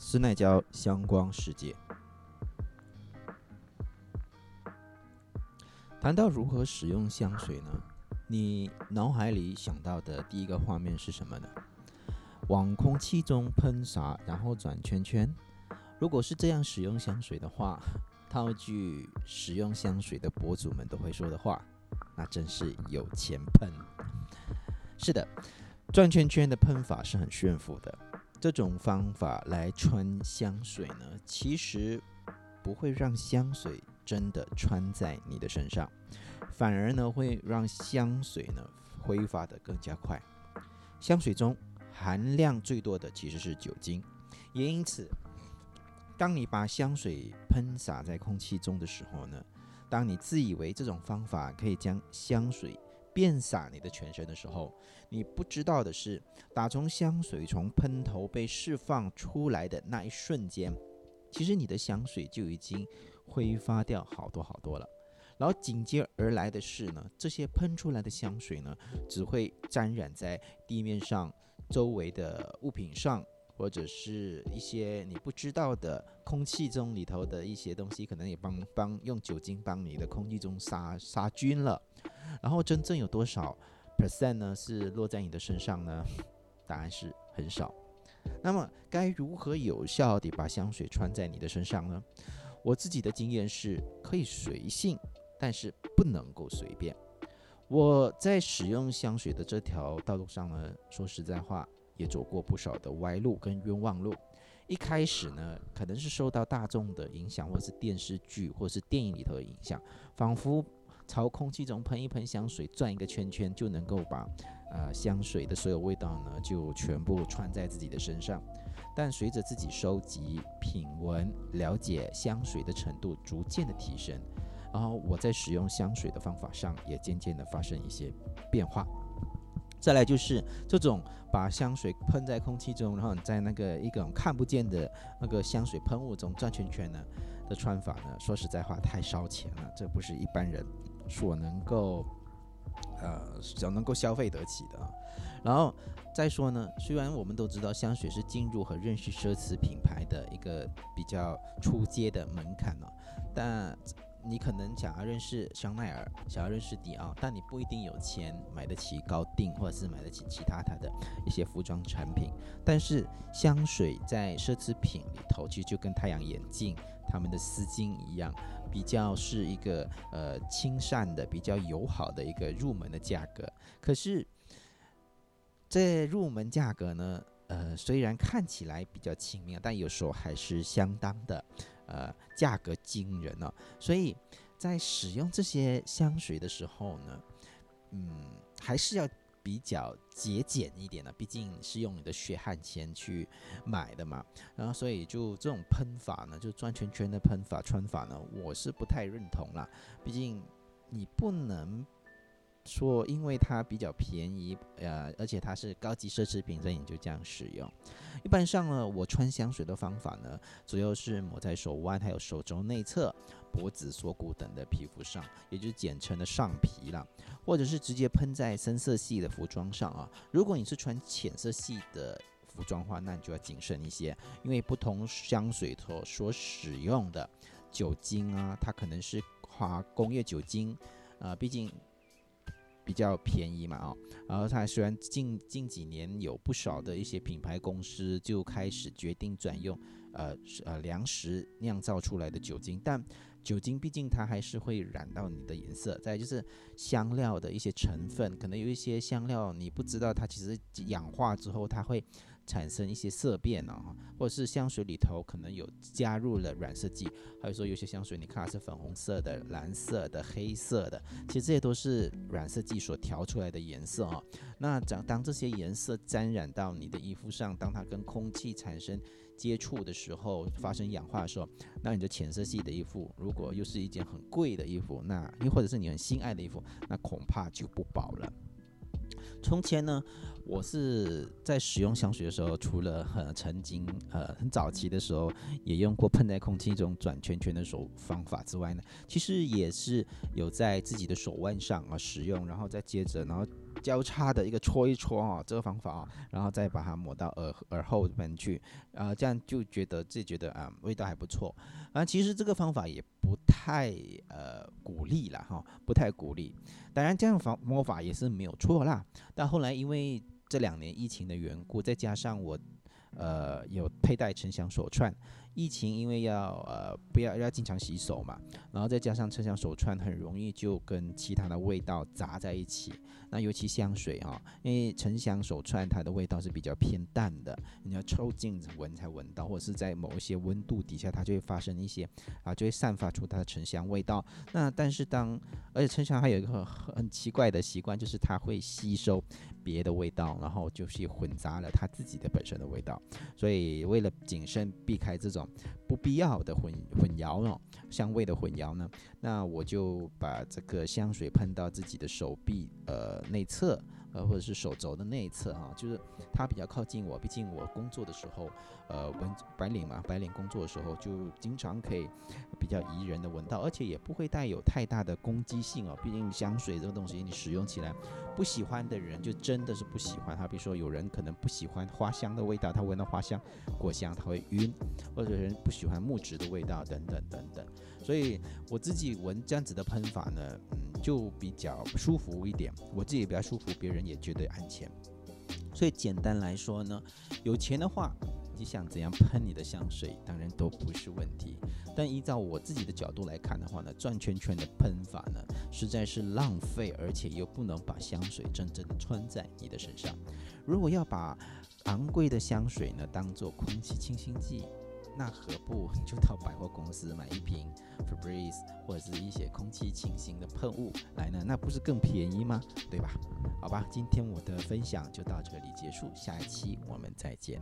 斯奈胶香光世界。谈到如何使用香水呢？你脑海里想到的第一个画面是什么呢？往空气中喷洒，然后转圈圈。如果是这样使用香水的话，套句使用香水的博主们都会说的话，那真是有钱喷。是的，转圈圈的喷法是很炫富的。这种方法来穿香水呢，其实不会让香水真的穿在你的身上，反而呢会让香水呢挥发的更加快。香水中含量最多的其实是酒精，也因此，当你把香水喷洒在空气中的时候呢，当你自以为这种方法可以将香水遍洒你的全身的时候，你不知道的是，打从香水从喷头被释放出来的那一瞬间，其实你的香水就已经挥发掉好多好多了。然后紧接而来的是呢，这些喷出来的香水呢，只会沾染在地面上、周围的物品上，或者是一些你不知道的空气中里头的一些东西，可能也帮帮用酒精帮你的空气中杀杀菌了。然后真正有多少 percent 呢？是落在你的身上呢？答案是很少。那么该如何有效地把香水穿在你的身上呢？我自己的经验是可以随性，但是不能够随便。我在使用香水的这条道路上呢，说实在话，也走过不少的歪路跟冤枉路。一开始呢，可能是受到大众的影响，或是电视剧或是电影里头的影响，仿佛。朝空气中喷一喷香水，转一个圈圈，就能够把呃香水的所有味道呢，就全部穿在自己的身上。但随着自己收集、品闻、了解香水的程度逐渐的提升，然后我在使用香水的方法上也渐渐的发生一些变化。再来就是这种把香水喷在空气中，然后你在那个一种看不见的那个香水喷雾中转圈圈呢的穿法呢，说实在话太烧钱了，这不是一般人。所能够，呃，所能够消费得起的。然后再说呢，虽然我们都知道香水是进入和认识奢侈品牌的一个比较出阶的门槛了，但你可能想要认识香奈儿，想要认识迪奥，但你不一定有钱买得起高定，或者是买得起其他它的一些服装产品。但是香水在奢侈品里头，其实就跟太阳眼镜、他们的丝巾一样。比较是一个呃亲善的、比较友好的一个入门的价格。可是，这入门价格呢，呃，虽然看起来比较亲民，但有时候还是相当的呃价格惊人哦。所以在使用这些香水的时候呢，嗯，还是要。比较节俭一点的，毕竟是用你的血汗钱去买的嘛，然后所以就这种喷法呢，就转圈圈的喷法穿法呢，我是不太认同啦。毕竟你不能说因为它比较便宜，呃，而且它是高级奢侈品，所以你就这样使用。一般上呢，我穿香水的方法呢，主要是抹在手腕、还有手肘内侧、脖子、锁骨等的皮肤上，也就是简称的上皮了。或者是直接喷在深色系的服装上啊。如果你是穿浅色系的服装话，那你就要谨慎一些，因为不同香水所所使用的酒精啊，它可能是花工业酒精，呃，毕竟比较便宜嘛啊。然后它虽然近近几年有不少的一些品牌公司就开始决定转用呃呃粮食酿造出来的酒精，但酒精毕竟它还是会染到你的颜色，再就是香料的一些成分，可能有一些香料你不知道它其实氧化之后它会产生一些色变啊，或者是香水里头可能有加入了染色剂，还有说有些香水你看是粉红色的、蓝色的、黑色的，其实这些都是染色剂所调出来的颜色啊。那当当这些颜色沾染到你的衣服上，当它跟空气产生接触的时候发生氧化的时候，那你的浅色系的衣服，如果又是一件很贵的衣服，那又或者是你很心爱的衣服，那恐怕就不保了。从前呢，我是在使用香水的时候，除了很曾经呃很早期的时候也用过喷在空气中转圈圈的手方法之外呢，其实也是有在自己的手腕上啊使用，然后再接着然后。交叉的一个搓一搓啊，这个方法啊，然后再把它抹到耳耳后边去，啊，这样就觉得自己觉得啊味道还不错。啊，其实这个方法也不太呃鼓励了哈，不太鼓励。当然这样方魔法也是没有错啦。但后来因为这两年疫情的缘故，再加上我呃有佩戴沉香手串。疫情因为要呃不要要经常洗手嘛，然后再加上沉香手串很容易就跟其他的味道杂在一起。那尤其香水哈，因为沉香手串它的味道是比较偏淡的，你要抽近闻才闻到，或者是在某一些温度底下，它就会发生一些啊，就会散发出它的沉香味道。那但是当而且沉香还有一个很很奇怪的习惯，就是它会吸收别的味道，然后就是混杂了它自己的本身的味道。所以为了谨慎避开这种。不必要的混混淆哦，香味的混淆呢，那我就把这个香水喷到自己的手臂呃内侧。呃，或者是手肘的内侧哈，就是它比较靠近我。毕竟我工作的时候，呃，闻白领嘛，白领工作的时候就经常可以比较宜人的闻到，而且也不会带有太大的攻击性哦。毕竟香水这个东西，你使用起来不喜欢的人就真的是不喜欢。它比如说有人可能不喜欢花香的味道，他闻到花香、果香他会晕，或者人不喜欢木质的味道等等等等。所以我自己闻这样子的喷法呢，嗯，就比较舒服一点，我自己比较舒服，别人也觉得安全。所以简单来说呢，有钱的话，你想怎样喷你的香水，当然都不是问题。但依照我自己的角度来看的话呢，转圈圈的喷法呢，实在是浪费，而且又不能把香水真正的穿在你的身上。如果要把昂贵的香水呢，当做空气清新剂。那何不 就到百货公司买一瓶 Febreze 或者是一些空气清新的喷雾来呢？那不是更便宜吗？对吧？好吧，今天我的分享就到这里结束，下一期我们再见。